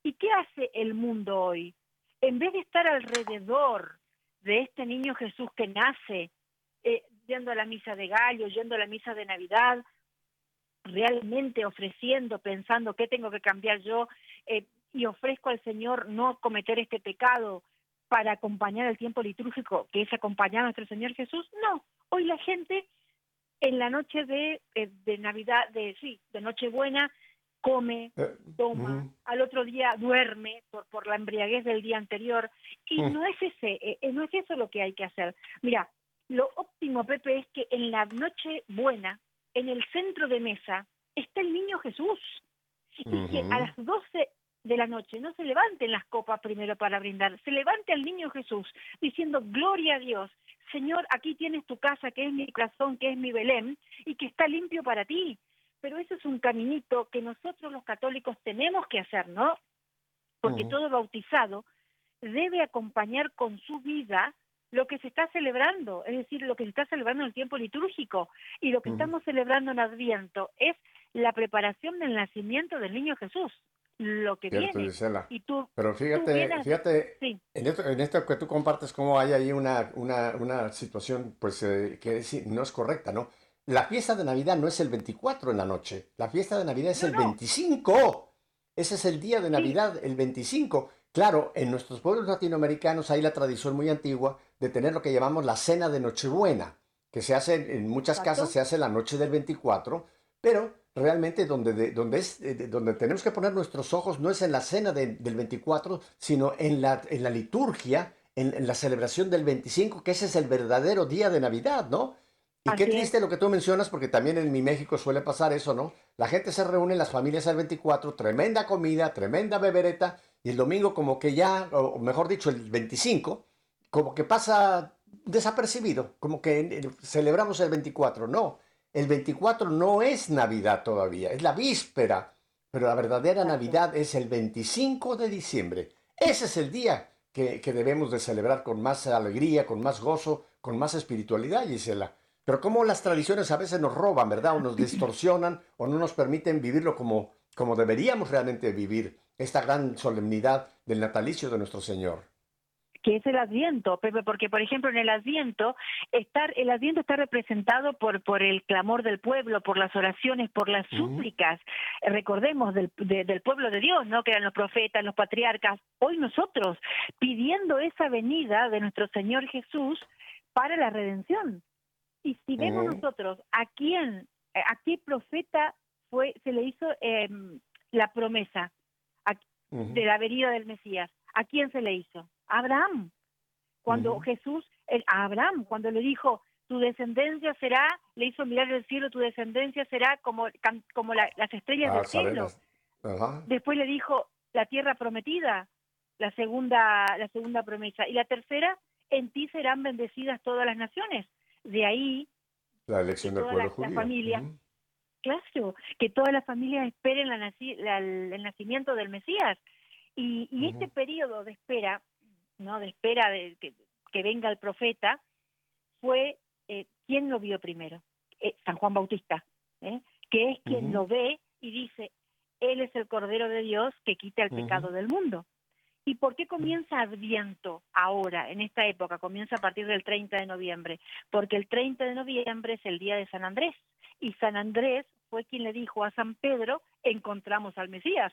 ¿Y qué hace el mundo hoy? En vez de estar alrededor de este niño Jesús que nace, eh, yendo a la misa de gallo, yendo a la misa de Navidad, realmente ofreciendo, pensando qué tengo que cambiar yo, eh, y ofrezco al Señor no cometer este pecado para acompañar el tiempo litúrgico, que es acompañar a nuestro Señor Jesús. No, hoy la gente en la noche de, eh, de Navidad, de sí, de Nochebuena, come, Eh, toma, al otro día duerme por, por la embriaguez del día anterior y Mm. no es ese, eh, no es eso lo que hay que hacer. Mira, lo óptimo, Pepe, es que en la noche buena, en el centro de mesa, está el niño Jesús y que a las 12 de la noche no se levanten las copas primero para brindar, se levante al niño Jesús diciendo gloria a Dios. Señor, aquí tienes tu casa, que es mi corazón, que es mi Belén, y que está limpio para ti. Pero ese es un caminito que nosotros los católicos tenemos que hacer, ¿no? Porque todo bautizado debe acompañar con su vida lo que se está celebrando, es decir, lo que se está celebrando en el tiempo litúrgico. Y lo que estamos celebrando en Adviento es la preparación del nacimiento del niño Jesús, lo que Cierto, viene. Gisela. Y tú, Pero tú fíjate, vienes- fíjate, Sí. en esto, en esto que tú compartes, cómo hay ahí una, una, una situación, pues, eh, que es- no es correcta, ¿no? La fiesta de Navidad no es el 24 en la noche, la fiesta de Navidad es el 25. Ese es el día de Navidad, el 25. Claro, en nuestros pueblos latinoamericanos hay la tradición muy antigua de tener lo que llamamos la cena de Nochebuena, que se hace en, muchas casas, se hace la noche del 24, pero realmente donde, de- donde, es, eh, de- donde tenemos que poner nuestros ojos no es en la cena de- del 24, sino en la, en la liturgia, en, en la celebración del 25, que ese es el verdadero día de Navidad, ¿no? Y qué es. triste lo que tú mencionas, porque también en mi México suele pasar eso, ¿no? La gente se reúne, las familias el 24, tremenda comida, tremenda bebereta, y el domingo como que ya, o mejor dicho, el 25, como que pasa desapercibido, como que celebramos el 24. No, el 24 no es Navidad todavía, es la víspera, pero la verdadera Navidad es el 25 de diciembre. Ese es el día que, que debemos de celebrar con más alegría, con más gozo, con más espiritualidad, Gisela. Pero como las tradiciones a veces nos roban, ¿verdad? O nos distorsionan o no nos permiten vivirlo como, como deberíamos realmente vivir esta gran solemnidad del natalicio de nuestro Señor. Que es el Adviento, Pepe, porque por ejemplo en el Adviento estar el Adviento está representado por por el clamor del pueblo, por las oraciones, por las súplicas. Eh, Recordemos del, de- del pueblo de Dios, ¿no? Que eran los profetas, los patriarcas. Hoy nosotros pidiendo esa venida de nuestro Señor Jesús para la redención. Y si vemos nosotros a quién, eh, a qué profeta fue se le hizo em, la promesa a- de la venida del Mesías. ¿A quién se le hizo? Abraham. Cuando. Jesús, el- a Abraham, cuando le dijo, tu descendencia será, le hizo mirar el cielo, tu descendencia será como, como la- las estrellas del Ah, cielo. saberlas. Ajá. Después le dijo, la tierra prometida, la segunda, la segunda promesa. Y la tercera, en ti serán bendecidas todas las naciones. De ahí La elección del pueblo la, familia, claro, que todas las familias esperen la- el nacimiento del Mesías. Y, y este periodo de espera, no de espera de que, que venga el profeta, fue eh, quién lo vio primero, Eh, San Juan Bautista, ¿eh? que es quien lo ve y dice, él es el Cordero de Dios que quita el pecado del mundo. ¿Y por qué comienza Adviento ahora, en esta época? Comienza a partir del 30 de noviembre. Porque el 30 de noviembre es el día de San Andrés. Y San Andrés fue quien le dijo a San Pedro, encontramos al Mesías.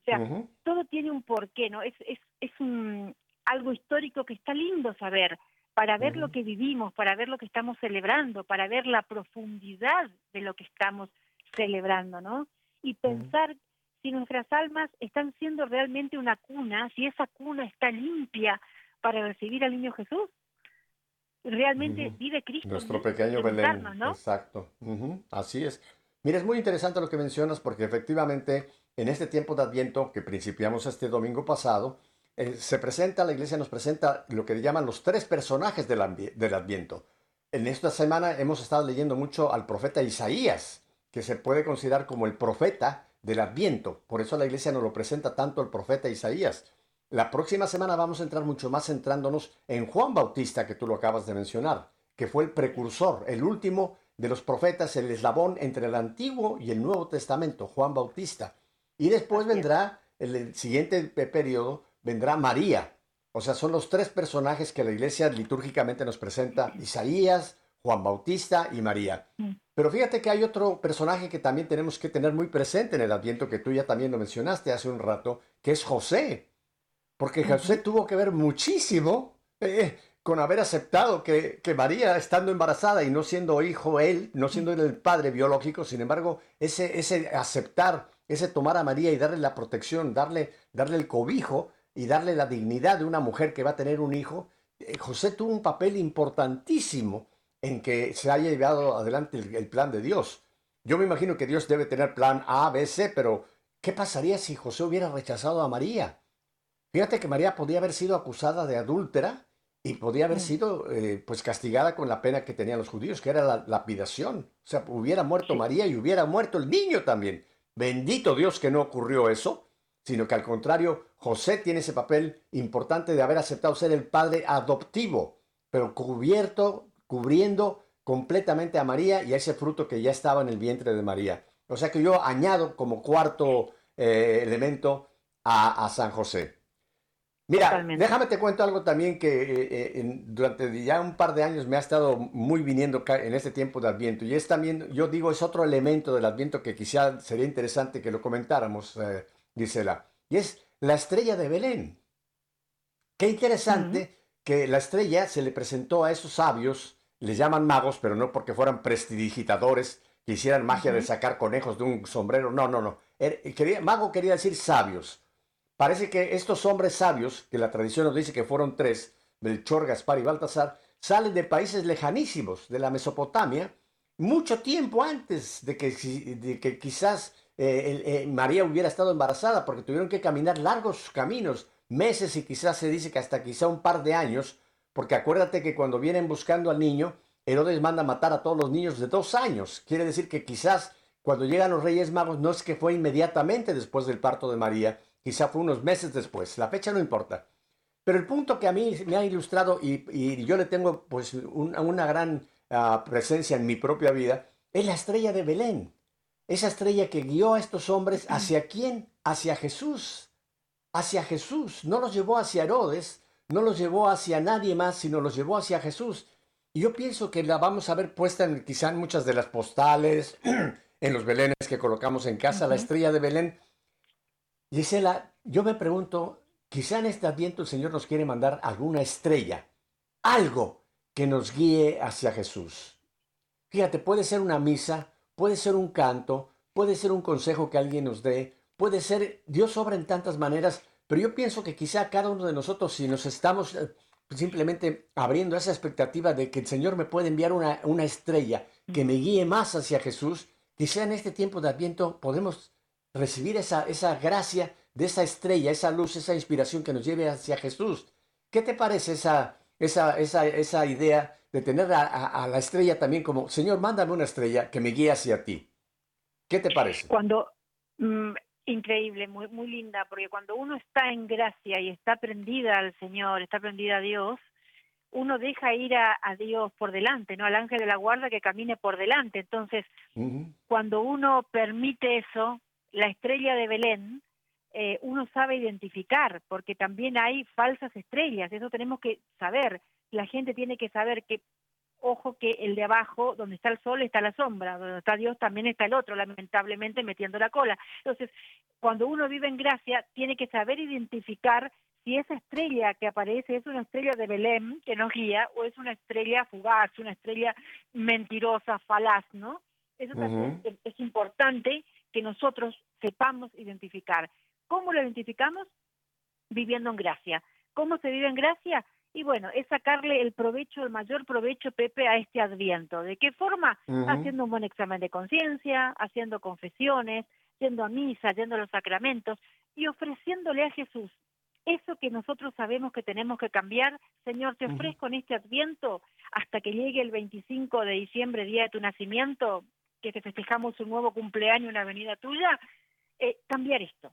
O sea, todo tiene un porqué, ¿no? Es, es, es un, algo histórico que está lindo saber, para ver lo que vivimos, para ver lo que estamos celebrando, para ver la profundidad de lo que estamos celebrando, ¿no? Y pensar si nuestras almas están siendo realmente una cuna, si esa cuna está limpia para recibir al niño Jesús. Realmente vive Cristo. Nuestro pequeño Belén. ¿no? Exacto. Así es. Mira, es muy interesante lo que mencionas porque efectivamente en este tiempo de Adviento que principiamos este domingo pasado, eh, se presenta, la iglesia nos presenta lo que llaman los tres personajes del, del Adviento. En esta semana hemos estado leyendo mucho al profeta Isaías, que se puede considerar como el profeta del Adviento. Por eso la iglesia nos lo presenta tanto el profeta Isaías. La próxima semana vamos a entrar mucho más centrándonos en Juan Bautista, que tú lo acabas de mencionar, que fue el precursor, el último de los profetas, el eslabón entre el Antiguo y el Nuevo Testamento, Juan Bautista. Y después vendrá, en el siguiente periodo, vendrá María. O sea, son los tres personajes que la iglesia litúrgicamente nos presenta, Isaías, Juan Bautista y María. Pero fíjate que hay otro personaje que también tenemos que tener muy presente en el Adviento, que tú ya también lo mencionaste hace un rato, que es José. Porque José tuvo que ver muchísimo eh, con haber aceptado que, que, María, estando embarazada y no siendo hijo él, no siendo él el padre biológico, sin embargo, ese, ese aceptar, ese tomar a María y darle la protección, darle, darle el cobijo y darle la dignidad de una mujer que va a tener un hijo, eh, José tuvo un papel importantísimo en que se haya llevado adelante el, plan de Dios. Yo me imagino que Dios debe tener plan A, B, C, pero ¿qué pasaría si José hubiera rechazado a María? Fíjate que María podía haber sido acusada de adúltera y podía haber sido eh, pues castigada con la pena que tenían los judíos, que era la lapidación. O sea, hubiera muerto María y hubiera muerto el niño también. Bendito Dios que no ocurrió eso, sino que al contrario, José tiene ese papel importante de haber aceptado ser el padre adoptivo, pero cubierto cubriendo completamente a María y a ese fruto que ya estaba en el vientre de María. O sea que yo añado como cuarto eh, elemento a, San José. Mira, déjame te cuento algo también que eh, eh, durante ya un par de años me ha estado muy viniendo en este tiempo de Adviento. Y es también, yo digo, es otro elemento del Adviento que quizá sería interesante que lo comentáramos, Gisela. Y es la estrella de Belén. Qué interesante que la estrella se le presentó a esos sabios les llaman magos, pero no porque fueran prestidigitadores que hicieran magia de sacar conejos de un sombrero. No, no, no. Er, quería, mago quería decir sabios. Parece que estos hombres sabios, que la tradición nos dice que fueron tres, Melchor, Gaspar y Baltasar, salen de países lejanísimos, de la Mesopotamia, mucho tiempo antes de que, de que quizás eh, eh, María hubiera estado embarazada, porque tuvieron que caminar largos caminos, meses y quizás se dice que hasta quizá un par de años, porque acuérdate que cuando vienen buscando al niño, Herodes manda matar a todos los niños de dos años. Quiere decir que quizás cuando llegan los Reyes Magos no es que fue inmediatamente después del parto de María, quizá fue unos meses después. La fecha no importa. Pero el punto que a mí me ha ilustrado y, yo le tengo pues una, gran ah, presencia en mi propia vida es la estrella de Belén. Esa estrella que guió a estos hombres hacia quién? Hacia Jesús. Hacia Jesús. No los llevó hacia Herodes, no los llevó hacia nadie más, sino los llevó hacia Jesús. Y yo pienso que la vamos a ver puesta en, quizá en muchas de las postales, en los belenes que colocamos en casa, la estrella de Belén. Gisela, yo me pregunto, quizá en este adviento el Señor nos quiere mandar alguna estrella, algo que nos guíe hacia Jesús. Fíjate, puede ser una misa, puede ser un canto, puede ser un consejo que alguien nos dé, puede ser, Dios obra en tantas maneras, pero yo pienso que quizá cada uno de nosotros, si nos estamos eh, simplemente abriendo esa expectativa de que el Señor me puede enviar una, una estrella que me guíe más hacia Jesús, quizá en este tiempo de Adviento podemos recibir esa, esa gracia de esa estrella, esa luz, esa inspiración que nos lleve hacia Jesús. ¿Qué te parece esa, esa, esa, esa idea de tener a, la estrella también como, Señor, mándame una estrella que me guíe hacia ti? ¿Qué te parece? Cuando mm, Increíble, muy, muy linda, porque cuando uno está en gracia y está prendida al Señor, está prendida a Dios, uno deja ir a, Dios por delante, ¿no? Al ángel de la guarda que camine por delante. Entonces, cuando uno permite eso, la estrella de Belén, eh, uno sabe identificar, porque también hay falsas estrellas, eso tenemos que saber. La gente tiene que saber que ojo que el de abajo, donde está el sol, está la sombra, donde está Dios también está el otro, lamentablemente metiendo la cola. Entonces, cuando uno vive en gracia, tiene que saber identificar si esa estrella que aparece es una estrella de Belén que nos guía o es una estrella fugaz, una estrella mentirosa, falaz, ¿no? Eso también es importante que nosotros sepamos identificar. ¿Cómo lo identificamos? Viviendo en gracia. ¿Cómo se vive en gracia? Y bueno, es sacarle el provecho, el mayor provecho, Pepe, a este adviento. ¿De qué forma? Haciendo un buen examen de conciencia, haciendo confesiones, yendo a misa, yendo a los sacramentos y ofreciéndole a Jesús eso que nosotros sabemos que tenemos que cambiar. Señor, te ofrezco en este adviento hasta que llegue el 25 de diciembre, día de tu nacimiento, que te festejamos un nuevo cumpleaños, una venida tuya, eh, cambiar esto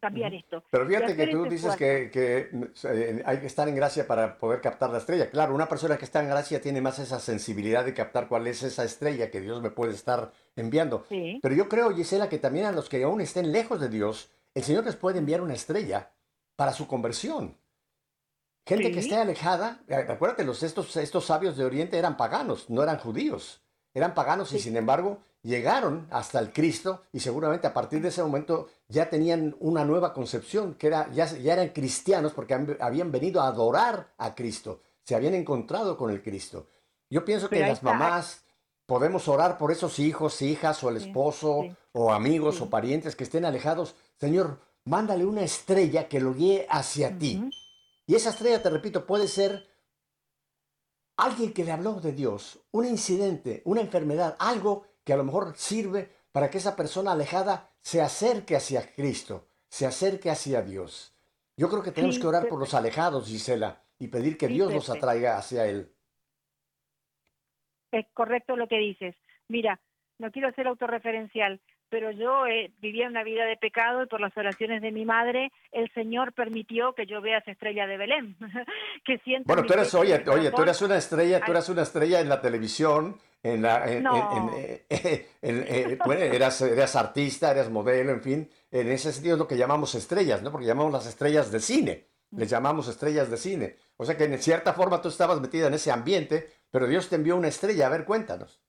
cambiar esto. Pero fíjate que tú dices que, que, eh, hay que estar en gracia para poder captar la estrella. Claro, una persona que está en gracia tiene más esa sensibilidad de captar cuál es esa estrella que Dios me puede estar enviando. Sí. Pero yo creo, Gisela, que también a los que aún estén lejos de Dios, el Señor les puede enviar una estrella para su conversión. Gente que esté alejada, eh, acuérdate, los, estos, estos sabios de Oriente eran paganos, no eran judíos. Eran paganos y sin embargo llegaron hasta el Cristo y seguramente a partir de ese momento ya tenían una nueva concepción, que era, ya, ya eran cristianos porque han- habían venido a adorar a Cristo, se habían encontrado con el Cristo. Yo pienso que Pero las mamás podemos orar por esos hijos, hijas o el esposo sí. o amigos o parientes que estén alejados. Señor, mándale una estrella que lo guíe hacia ti. Y esa estrella, te repito, puede ser alguien que le habló de Dios, un incidente, una enfermedad, algo que a lo mejor sirve para que esa persona alejada se acerque hacia Cristo, se acerque hacia Dios. Yo creo que tenemos Sí, que orar por los alejados, Gisela, y pedir que Sí, Dios los atraiga hacia Él. Es correcto lo que dices. Mira, no quiero ser autorreferencial, pero yo eh, vivía una vida de pecado y por las oraciones de mi madre, el Señor permitió que yo vea esa estrella de Belén. que sienta Bueno, tú eres, oye, oye, tú eres una estrella, tú Ay. eres una estrella en la televisión, en la, en, No. en- eh, en- eh, bueno, eras, eras artista, eras modelo, en fin, en ese sentido es lo que llamamos estrellas, ¿no? Porque llamamos las estrellas de cine, les llamamos estrellas de cine. O sea que en cierta forma tú estabas metida en ese ambiente, pero Dios te envió una estrella, a ver, cuéntanos.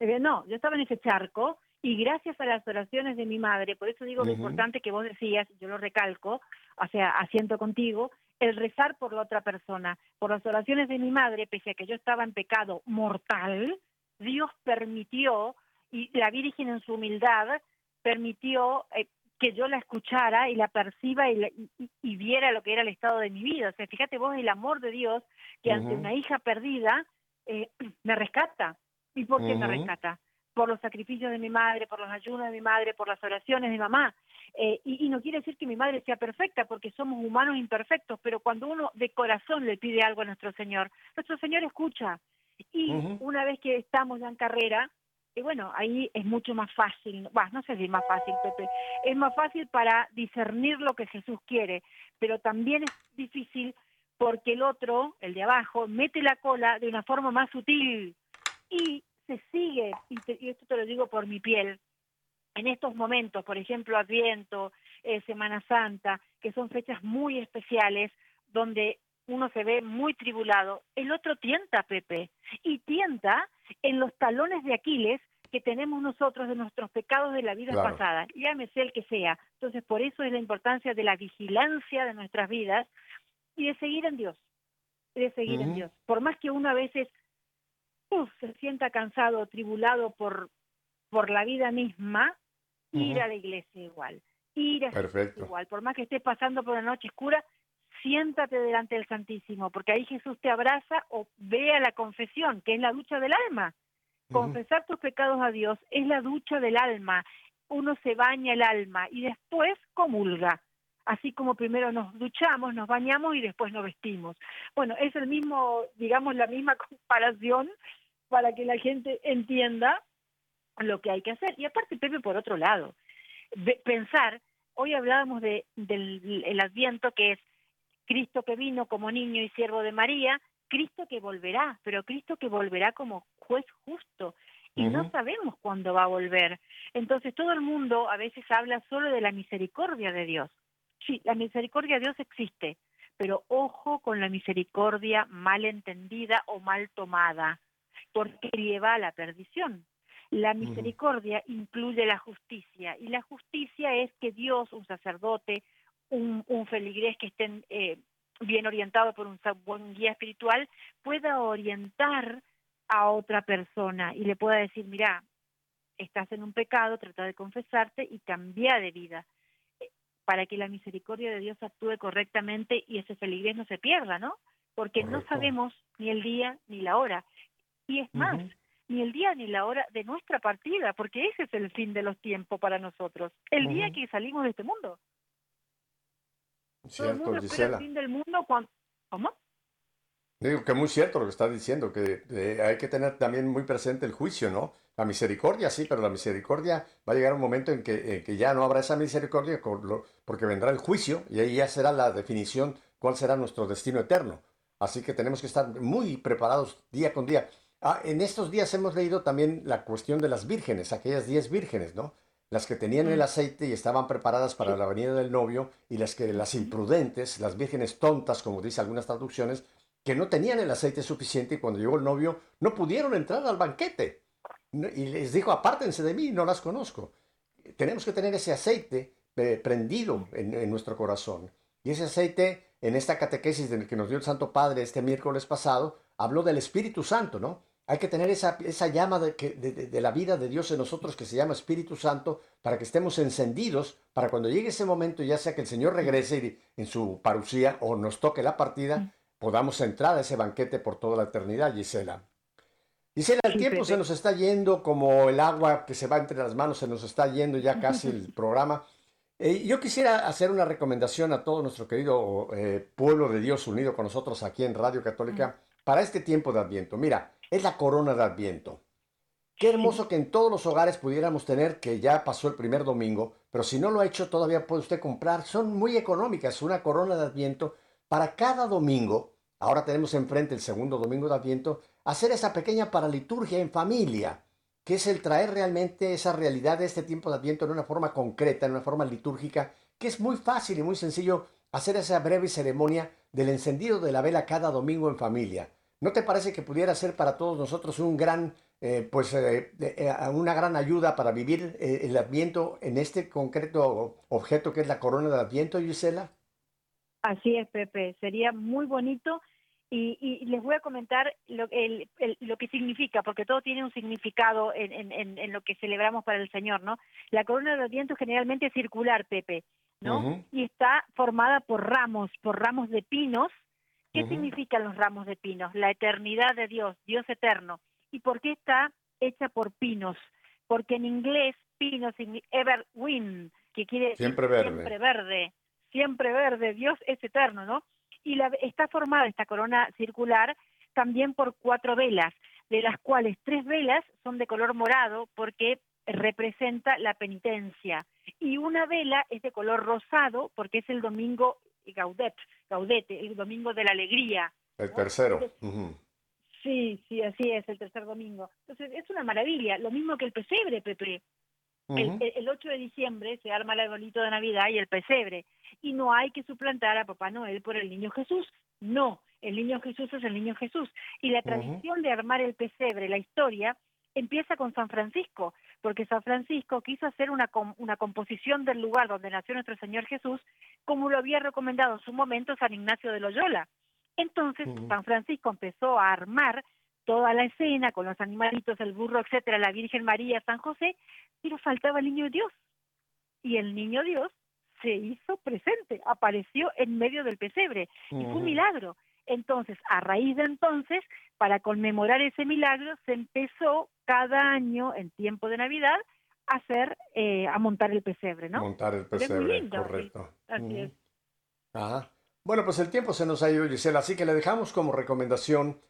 Eh, No, yo estaba en ese charco y gracias a las oraciones de mi madre, por eso digo lo importante que vos decías, yo lo recalco, o sea, asiento contigo, el rezar por la otra persona. Por las oraciones de mi madre, pese a que yo estaba en pecado mortal, Dios permitió, y la Virgen en su humildad, permitió eh, que yo la escuchara y la perciba y, la- y- y viera lo que era el estado de mi vida. O sea, fíjate vos el amor de Dios que ante una hija perdida eh, me rescata. ¿Y por qué me rescata? Por los sacrificios de mi madre, por los ayunos de mi madre, por las oraciones de mi mamá. Eh, y, y no quiere decir que mi madre sea perfecta, porque somos humanos imperfectos, pero cuando uno de corazón le pide algo a nuestro Señor, nuestro Señor escucha. Y una vez que estamos ya en carrera, y bueno, ahí es mucho más fácil, bah, no sé si es más fácil, Pepe, es más fácil para discernir lo que Jesús quiere, pero también es difícil porque el otro, el de abajo, mete la cola de una forma más sutil y se sigue, y, te- y esto te lo digo por mi piel, en estos momentos, por ejemplo, Adviento, eh, Semana Santa, que son fechas muy especiales, donde uno se ve muy tribulado, el otro tienta, Pepe, y tienta en los talones de Aquiles que tenemos nosotros de nuestros pecados de la vida Claro. pasada, llámese el que sea. Entonces, por eso es la importancia de la vigilancia de nuestras vidas y de seguir en Dios, de seguir en. Dios. Por más que uno a veces se sienta cansado o tribulado por, por la vida misma, ir a la iglesia igual, ir a Jesús Perfecto. igual, por más que estés pasando por una noche oscura, siéntate delante del Santísimo, porque ahí Jesús te abraza o ve a la confesión, que es la ducha del alma. Confesar tus pecados a Dios es la ducha del alma. Uno se baña el alma y después comulga. Así como primero nos duchamos, nos bañamos y después nos vestimos. Bueno, es el mismo, digamos, la misma comparación para que la gente entienda lo que hay que hacer. Y aparte, Pepe, por otro lado, pensar, hoy hablábamos de, del el Adviento, que es Cristo que vino como niño y siervo de María, Cristo que volverá, pero Cristo que volverá como juez justo. Y no sabemos cuándo va a volver. Entonces todo el mundo a veces habla solo de la misericordia de Dios. Sí, la misericordia de Dios existe, pero ojo con la misericordia mal entendida o mal tomada, porque lleva a la perdición. La misericordia incluye la justicia y la justicia es que Dios, un sacerdote, un, un feligrés que esté eh, bien orientado por un buen guía espiritual, pueda orientar a otra persona y le pueda decir, mira, estás en un pecado, trata de confesarte y cambia de vida eh, para que la misericordia de Dios actúe correctamente y ese feligrés no se pierda, ¿no? Porque no sabemos ni el día ni la hora. Y es más, ni el día ni la hora de nuestra partida, porque ese es el fin de los tiempos para nosotros, el día que salimos de este mundo. Todo el Cierto, mundo espera Gisela. el fin del mundo cuando... ¿Cómo? Digo que muy cierto lo que estás diciendo, que eh, hay que tener también muy presente el juicio, ¿no? La misericordia sí, pero la misericordia va a llegar un momento en que, que ya no habrá esa misericordia porque vendrá el juicio y ahí ya será la definición cuál será nuestro destino eterno. Así que tenemos que estar muy preparados día con día. Ah, en estos días hemos leído también la cuestión de las vírgenes, aquellas diez vírgenes, ¿no? Las que tenían el aceite y estaban preparadas para la venida del novio y las que las imprudentes, las vírgenes tontas, como dice algunas traducciones, que no tenían el aceite suficiente y cuando llegó el novio no pudieron entrar al banquete. Y les dijo, apártense de mí, no las conozco. Tenemos que tener ese aceite eh, prendido en, nuestro corazón. Y ese aceite, en esta catequesis que nos dio el Santo Padre este miércoles pasado, habló del Espíritu Santo, ¿no? Hay que tener esa, esa llama de, de, la vida de Dios en nosotros que se llama Espíritu Santo para que estemos encendidos para cuando llegue ese momento, ya sea que el Señor regrese en su parucía o nos toque la partida, podamos entrar a ese banquete por toda la eternidad, Gisela. Gisela, el tiempo se nos está yendo como el agua que se va entre las manos, se nos está yendo ya casi el programa. Eh, yo quisiera hacer una recomendación a todo nuestro querido eh, pueblo de Dios unido con nosotros aquí en Radio Católica para este tiempo de Adviento. Mira, es la corona de Adviento. Qué hermoso que en todos los hogares pudiéramos tener, que ya pasó el primer domingo, pero si no lo ha hecho todavía puede usted comprar. Son muy económicas, una corona de Adviento para cada domingo Ahora tenemos enfrente el segundo domingo de Adviento, hacer esa pequeña paraliturgia en familia, que es el traer realmente esa realidad de este tiempo de Adviento en una forma concreta, en una forma litúrgica, que es muy fácil y muy sencillo hacer esa breve ceremonia del encendido de la vela cada domingo en familia. ¿No te parece que pudiera ser para todos nosotros un gran, eh, pues, eh, eh, una gran ayuda para vivir el Adviento en este concreto objeto que es la corona de Adviento, Gisela? Así es, Pepe. Sería muy bonito y, les voy a comentar lo, lo, que significa, porque todo tiene un significado en, lo que celebramos para el Señor, ¿no? La corona de Adviento generalmente es circular, Pepe, ¿no? Y está formada por ramos, por ramos de pinos. ¿Qué significan los ramos de pinos? La eternidad de Dios, Dios eterno. ¿Y por qué está hecha por pinos? Porque en inglés pino significa evergreen, que quiere decir siempre verde. siempre verde, siempre verde, Dios es eterno, ¿no? y la, está formada esta corona circular también por cuatro velas, de las cuales tres velas son de color morado porque representa la penitencia y una vela es de color rosado porque es el domingo Gaudet, Gaudete, el domingo de la alegría. El tercero. Sí, sí, así es, el tercer domingo. Entonces es una maravilla, lo mismo que el pesebre, Pepe. el, 8 de diciembre se arma el arbolito de Navidad y el pesebre y no hay que suplantar a Papá Noel por el niño Jesús. No, el niño Jesús es el niño Jesús. Y la tradición de armar el pesebre, la historia, empieza con San Francisco, porque San Francisco quiso hacer una, una composición del lugar donde nació nuestro Señor Jesús, como lo había recomendado en su momento San Ignacio de Loyola. Entonces, San Francisco empezó a armar toda la escena con los animalitos, el burro, etcétera, la Virgen María, San José, pero faltaba el niño Dios. Y el niño Dios se hizo presente, apareció en medio del pesebre y fue un milagro. Entonces, a raíz de entonces, para conmemorar ese milagro, se empezó cada año en tiempo de Navidad a hacer, eh, a montar el pesebre, ¿no? Montar el pesebre, correcto. Así es. Ajá. Bueno, pues el tiempo se nos ha ido, Gisela, así que le dejamos como recomendación,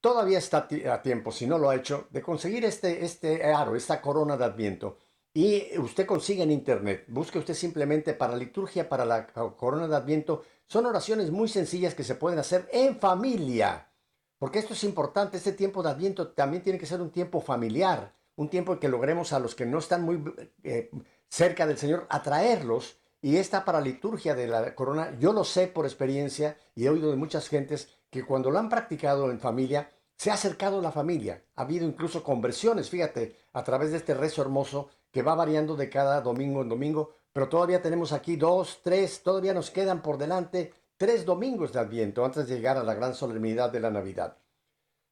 todavía está a tiempo, si no lo ha hecho, de conseguir este, este aro, esta corona de Adviento. Y usted consigue en internet, busque usted simplemente para liturgia, para la corona de Adviento. Son oraciones muy sencillas que se pueden hacer en familia. Porque esto es importante, este tiempo de Adviento también tiene que ser un tiempo familiar, un tiempo que logremos a los que no están muy eh, cerca del Señor atraerlos. Y esta para liturgia de la corona, yo lo sé por experiencia y he oído de muchas gentes que cuando lo han practicado en familia, se ha acercado la familia. Ha habido incluso conversiones, fíjate, a través de este rezo hermoso que va variando de cada domingo en domingo, pero todavía tenemos aquí dos, tres, todavía nos quedan por delante tres domingos de Adviento antes de llegar a la gran solemnidad de la Navidad.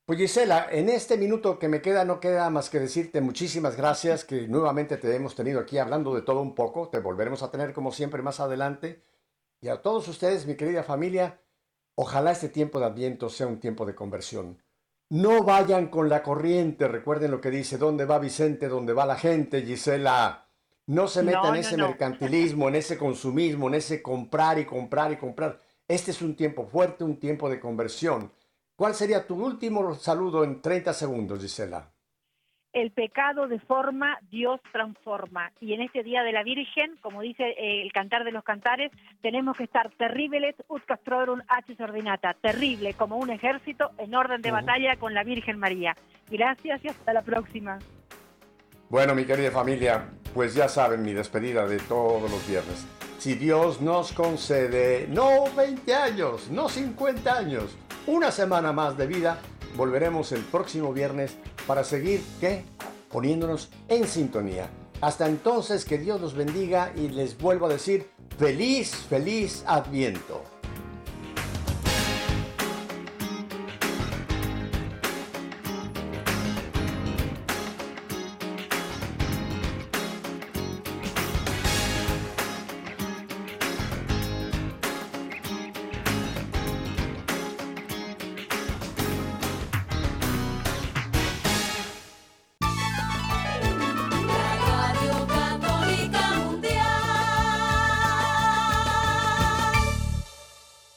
Pues Gisela, en este minuto que me queda no queda más que decirte muchísimas gracias, que nuevamente te hemos tenido aquí hablando de todo un poco, te volveremos a tener como siempre más adelante. Y a todos ustedes, mi querida familia, ojalá este tiempo de Adviento sea un tiempo de conversión. No vayan con la corriente, recuerden lo que dice, ¿dónde va Vicente? ¿Dónde va la gente, Gisela? No se metan en ese mercantilismo, en ese consumismo, en ese comprar y comprar y comprar. Este es un tiempo fuerte, un tiempo de conversión. ¿Cuál sería tu último saludo en 30 segundos, Gisela? El pecado deforma, Dios transforma. Y en este Día de la Virgen, como dice eh, el cantar de los cantares, tenemos que estar terribles ut castrorum h ordinata, terrible como un ejército en orden de batalla con la Virgen María. Gracias y hasta la próxima. Bueno, mi querida familia, pues ya saben mi despedida de todos los viernes. Si Dios nos concede no 20 años, no 50 años, una semana más de vida, volveremos el próximo viernes para seguir, ¿qué? Poniéndonos en sintonía. Hasta entonces, que Dios los bendiga y les vuelvo a decir, feliz, feliz adviento.